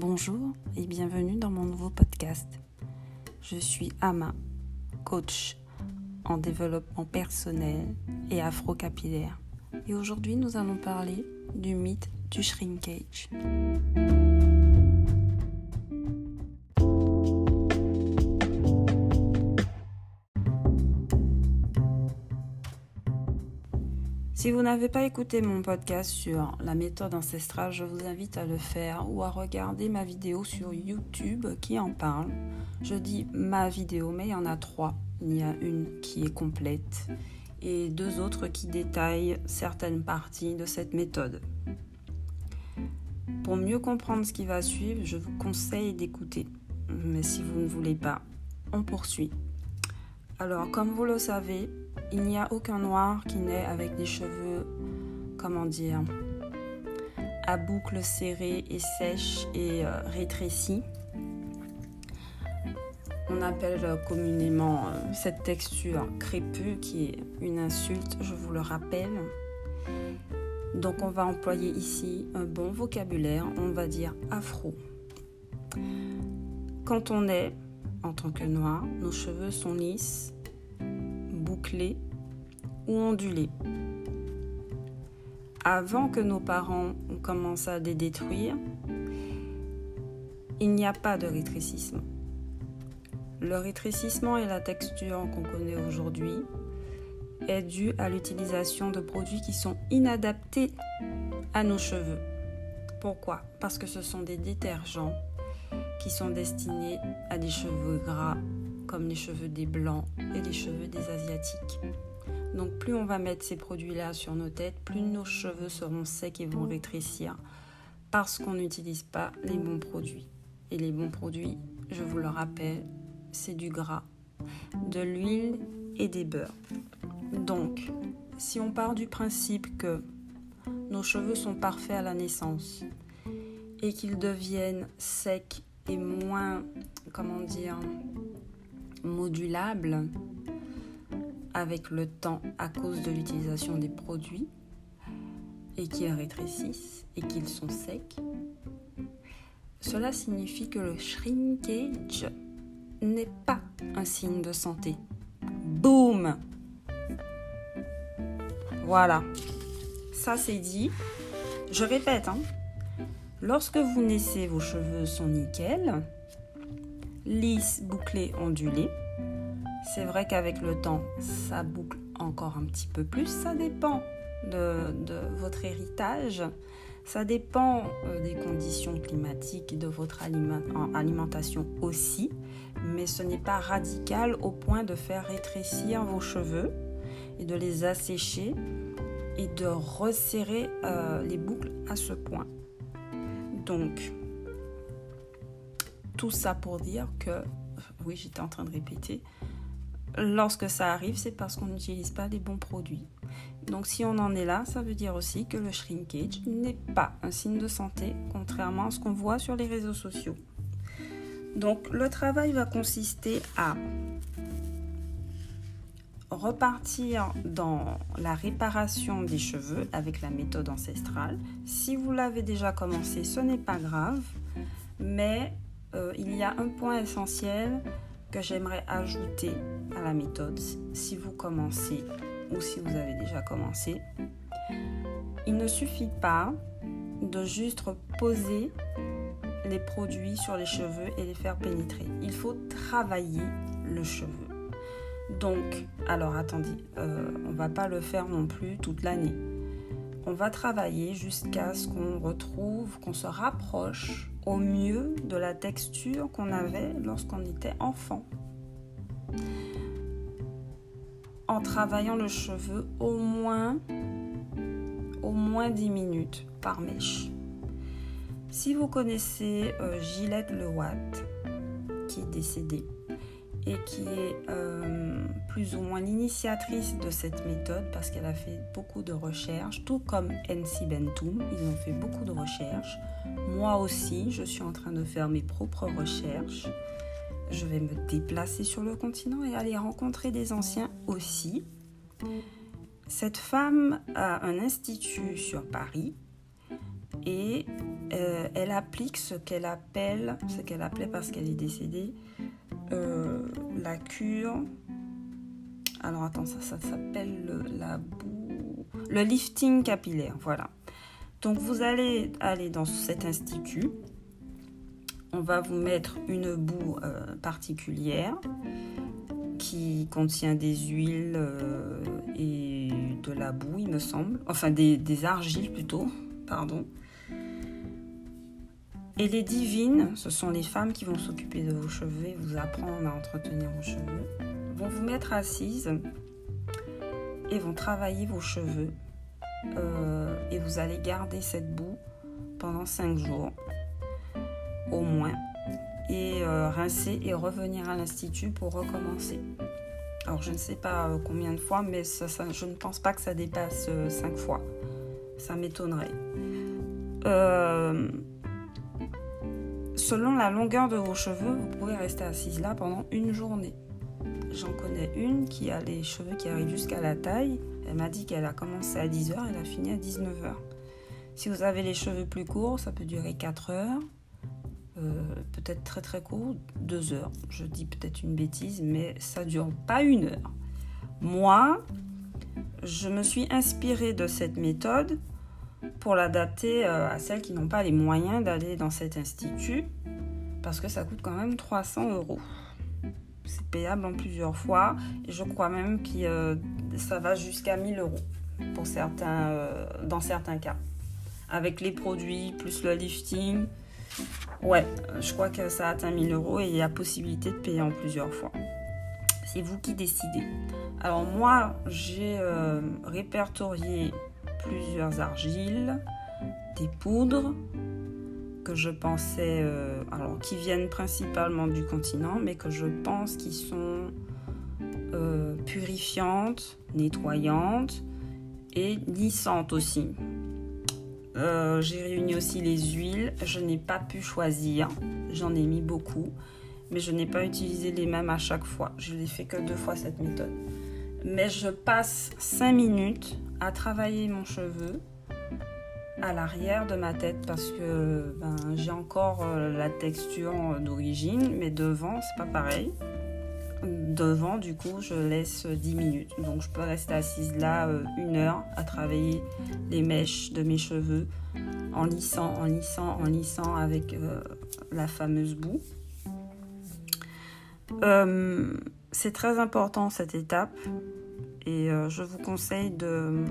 Bonjour et bienvenue dans mon nouveau podcast. Je suis Ama, coach en développement personnel et afro-capillaire. Et aujourd'hui, nous allons parler du mythe du shrinkage. Si vous n'avez pas écouté mon podcast sur la méthode ancestrale, je vous invite à le faire ou à regarder ma vidéo sur YouTube qui en parle. Je dis ma vidéo, mais il y en a trois. Il y a une qui est complète et deux autres qui détaillent certaines parties de cette méthode. Pour mieux comprendre ce qui va suivre, je vous conseille d'écouter. Mais si vous ne voulez pas, on poursuit. Alors, comme vous le savez, il n'y a aucun noir qui naît avec des cheveux, comment dire, à boucles serrées et sèches et euh, rétrécies. On appelle communément euh, cette texture crépue qui est une insulte, je vous le rappelle. Donc on va employer ici un bon vocabulaire, on va dire afro. Quand on est en tant que noir, nos cheveux sont lisses, bouclés ou ondulés. Avant que nos parents commencent à les détruire, il n'y a pas de rétrécissement. Le rétrécissement et la texture qu'on connaît aujourd'hui est dû à l'utilisation de produits qui sont inadaptés à nos cheveux. Pourquoi? Parce que ce sont des détergents qui sont destinés à des cheveux gras comme les cheveux des blancs et les cheveux des asiatiques. Donc plus on va mettre ces produits-là sur nos têtes, plus nos cheveux seront secs et vont rétrécir parce qu'on n'utilise pas les bons produits. Et les bons produits, je vous le rappelle, c'est du gras, de l'huile et des beurres. Donc, si on part du principe que nos cheveux sont parfaits à la naissance et qu'ils deviennent secs et moins, comment dire, modulables avec le temps à cause de l'utilisation des produits et qu'ils rétrécissent et qu'ils sont secs, cela signifie que le shrinkage n'est pas un signe de santé. Boum Voilà. Ça c'est dit. Je répète, hein. Lorsque vous naissez, vos cheveux sont nickel, lisses, bouclés, ondulés. C'est vrai qu'avec le temps, ça boucle encore un petit peu plus. Ça dépend de, votre héritage. Ça dépend euh, des conditions climatiques et de votre alimentation aussi. Mais ce n'est pas radical au point de faire rétrécir vos cheveux et de les assécher et de resserrer euh, les boucles à ce point. Donc, tout ça pour dire que, oui, j'étais en train de répéter, lorsque ça arrive, c'est parce qu'on n'utilise pas les bons produits. Donc si on en est là, ça veut dire aussi que le shrinkage n'est pas un signe de santé, contrairement à ce qu'on voit sur les réseaux sociaux. Donc le travail va consister à repartir dans la réparation des cheveux avec la méthode ancestrale. Si vous l'avez déjà commencé, ce n'est pas grave, mais euh, il y a un point essentiel que j'aimerais ajouter à la méthode si vous commencez ou si vous avez déjà commencé. Il ne suffit pas de juste poser les produits sur les cheveux et les faire pénétrer. Il faut travailler le cheveu. Donc, alors attendez, euh, on va pas le faire non plus toute l'année. On va travailler jusqu'à ce qu'on retrouve, qu'on se rapproche au mieux de la texture qu'on avait lorsqu'on était enfant. En travaillant le cheveu au moins, au moins 10 minutes par mèche. Si vous connaissez euh, Gillette Lewatt, qui est décédée, et qui est euh, plus ou moins l'initiatrice de cette méthode parce qu'elle a fait beaucoup de recherches, tout comme NC Bentoum, ils ont fait beaucoup de recherches. Moi aussi, je suis en train de faire mes propres recherches. Je vais me déplacer sur le continent et aller rencontrer des anciens aussi. Cette femme a un institut sur Paris et euh, elle applique ce qu'elle appelle, ce qu'elle appelait parce qu'elle est décédée, euh, la cure. Alors attends, ça, ça s'appelle le, la boue, le lifting capillaire, voilà. Donc vous allez aller dans cet institut. On va vous mettre une boue euh, particulière qui contient des huiles et de la boue, il me semble. Enfin, des argiles plutôt, pardon. Et les divines, ce sont les femmes qui vont s'occuper de vos cheveux vous apprendre à entretenir vos cheveux, vont vous mettre assises et vont travailler vos cheveux. Euh, et vous allez garder cette boue pendant 5 jours au moins et euh, rincer et revenir à l'institut pour recommencer. Alors je ne sais pas euh, combien de fois, mais je ne pense pas que ça dépasse 5 fois. Ça m'étonnerait. Euh, Selon la longueur de vos cheveux, vous pouvez rester assise là pendant une journée. J'en connais une qui a les cheveux qui arrivent jusqu'à la taille. Elle m'a dit qu'elle a commencé à 10h, elle a fini à 19h. Si vous avez les cheveux plus courts, ça peut durer 4 heures. Euh, peut-être très très court, 2 heures. Je dis peut-être une bêtise, mais ça dure pas une heure. Moi, je me suis inspirée de cette méthode pour l'adapter euh, à celles qui n'ont pas les moyens d'aller dans cet institut parce que ça coûte quand même 300 euros. C'est payable en plusieurs fois et je crois même que euh, ça va jusqu'à 1000 euros pour certains, euh, dans certains cas. Avec les produits plus le lifting, ouais, je crois que ça atteint 1000 euros et il y a possibilité de payer en plusieurs fois. C'est vous qui décidez. Alors moi, j'ai répertorié plusieurs argiles, des poudres que je pensais, euh, alors qui viennent principalement du continent, mais que je pense qui sont euh, purifiantes, nettoyantes et lissantes aussi. Euh, j'ai réuni aussi les huiles. Je n'ai pas pu choisir. J'en ai mis beaucoup. Mais je n'ai pas utilisé les mêmes à chaque fois. Je l'ai fait que deux fois cette méthode. Mais je passe 5 minutes à travailler mon cheveu à l'arrière de ma tête parce que ben, j'ai encore euh, la texture d'origine, mais devant, c'est pas pareil. Devant, du coup, je laisse 10 minutes. Donc, je peux rester assise là euh, une heure à travailler les mèches de mes cheveux en lissant, en lissant, en lissant avec euh, la fameuse boue. c'est très important cette étape et euh, je vous conseille de,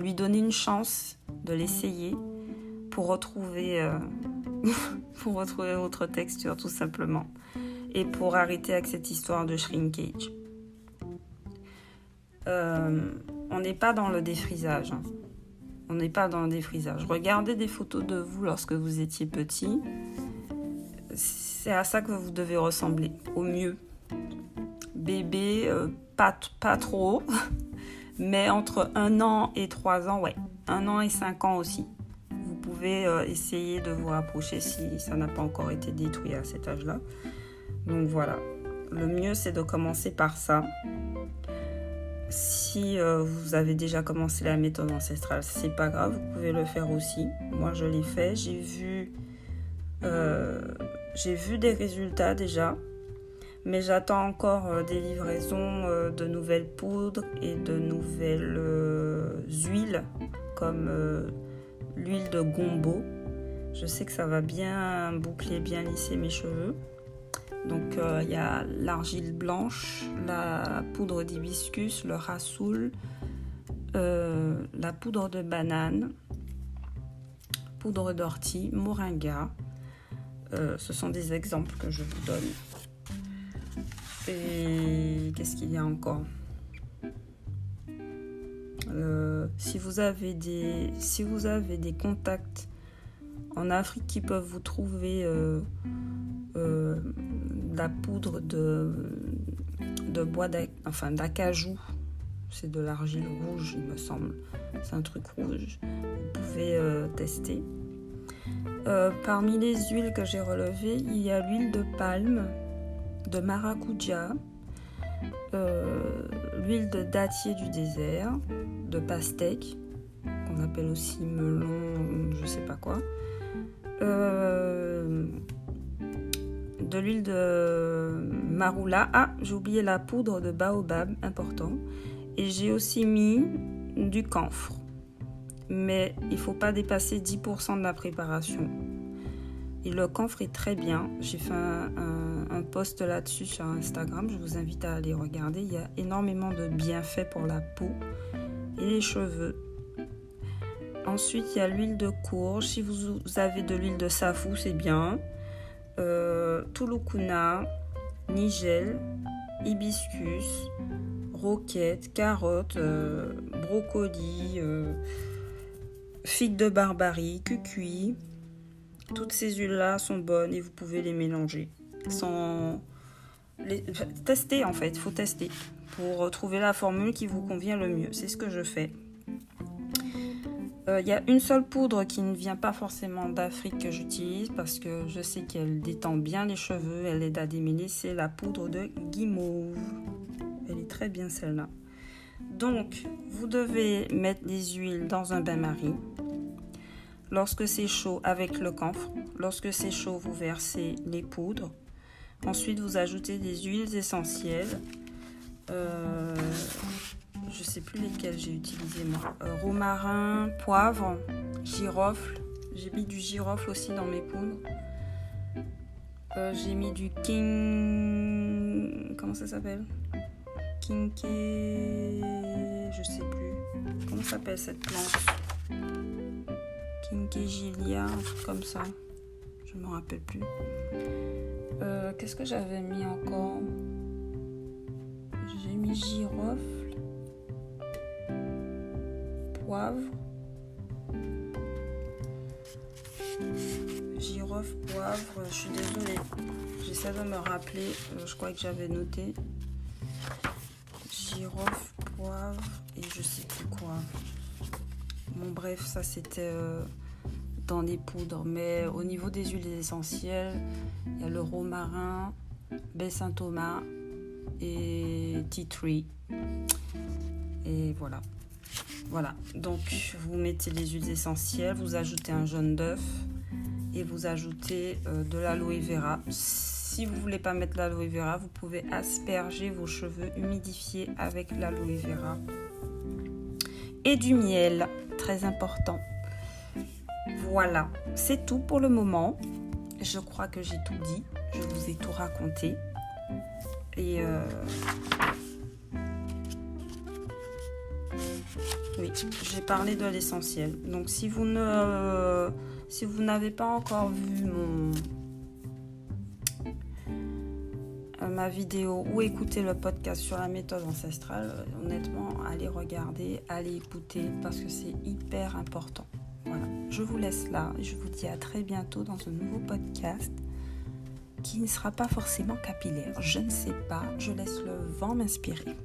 lui donner une chance, de l'essayer pour retrouver, euh, pour retrouver votre texture tout simplement. Et pour arrêter avec cette histoire de shrinkage. Euh, on n'est pas dans le défrisage. Hein. On n'est pas dans le défrisage. Regardez des photos de vous lorsque vous étiez petit. C'est à ça que vous devez ressembler, au mieux. Bébé, pas, trop, mais entre un an et trois ans, ouais, un an et cinq ans aussi. Vous pouvez euh, essayer de vous rapprocher si ça n'a pas encore été détruit à cet âge-là. Donc voilà, le mieux c'est de commencer par ça. Si euh, vous avez déjà commencé la méthode ancestrale, c'est pas grave, vous pouvez le faire aussi. Moi je l'ai fait, j'ai vu, euh, j'ai vu des résultats déjà mais j'attends encore euh, des livraisons euh, de nouvelles poudres et de nouvelles euh, huiles comme l'huile de gombo. Je sais que ça va bien boucler, bien lisser mes cheveux. Donc il y a l'argile blanche, la poudre d'hibiscus, le rassoul, la poudre de banane, poudre d'ortie, moringa. ce sont des exemples que je vous donne. Et qu'est-ce qu'il y a encore? Euh, si, vous avez des, contacts en Afrique qui peuvent vous trouver euh, euh, la poudre de, bois d'acajou, c'est de l'argile rouge, il me semble. C'est un truc rouge. Vous pouvez tester. parmi les huiles que j'ai relevées, il y a l'huile de palme, de maracuja, euh, l'huile de dattier du désert, de pastèque, qu'on appelle aussi melon, je sais pas quoi. Euh, de l'huile de marula. Ah, j'ai oublié la poudre de baobab, important. Et j'ai aussi mis du camphre. Mais il faut pas dépasser 10% de la préparation. Et le est très bien. J'ai fait un, un post là-dessus sur Instagram. Je vous invite à aller regarder. Il y a énormément de bienfaits pour la peau et les cheveux. Ensuite, il y a l'huile de courge. Si vous avez de l'huile de safou, c'est bien. Euh, Tulukuna, nigel, hibiscus, roquette, carotte, euh, brocoli, euh, figue de barbarie, cucuy. Toutes ces huiles-là sont bonnes et vous pouvez les mélanger. Sans tester en fait, il faut tester pour trouver la formule qui vous convient le mieux. C'est ce que je fais. Il euh, y a une seule poudre qui ne vient pas forcément d'Afrique que j'utilise parce que je sais qu'elle détend bien les cheveux, elle aide à démêler, c'est la poudre de guimauve. Elle est très bien celle-là. Donc, vous devez mettre les huiles dans un bain-marie. Lorsque c'est chaud, avec le camphre. Lorsque c'est chaud, vous versez les poudres. Ensuite, vous ajoutez des huiles essentielles. Euh, je sais plus lesquelles j'ai utilisé moi. Euh, romarin, poivre, girofle. J'ai mis du girofle aussi dans mes poudres. Euh, j'ai mis du king. Comment ça s'appelle? Kinké. Je sais plus. Comment s'appelle cette plante? Gilia, un comme ça. Je me rappelle plus. Euh, qu'est-ce que j'avais mis encore? J'ai mis girofle poivre, girofle, poivre, je suis désolée, j'essaie de me rappeler, euh, je crois que j'avais noté girofle, poivre et je sais plus quoi. Bon bref, ça c'était euh, dans poudres, mais au niveau des huiles essentielles, il y a le romarin, baie Saint-Thomas et tea tree. Et voilà. Voilà, donc vous mettez les huiles essentielles, vous ajoutez un jaune d'œuf et vous ajoutez euh, de l'aloe vera. Si vous voulez pas mettre l'aloe vera, vous pouvez asperger vos cheveux humidifiés avec l'aloe vera. Et du miel, très important. Voilà, c'est tout pour le moment. Je crois que j'ai tout dit, je vous ai tout raconté. Et euh, Oui, j'ai parlé de l'essentiel. Donc si vous ne si vous n'avez pas encore vu euh, ma vidéo ou écouter le podcast sur la méthode ancestrale, honnêtement, allez regarder, allez écouter parce que c'est hyper important. Voilà, je vous laisse là et je vous dis à très bientôt dans un nouveau podcast qui ne sera pas forcément capillaire. Je ne sais pas, je laisse le vent m'inspirer.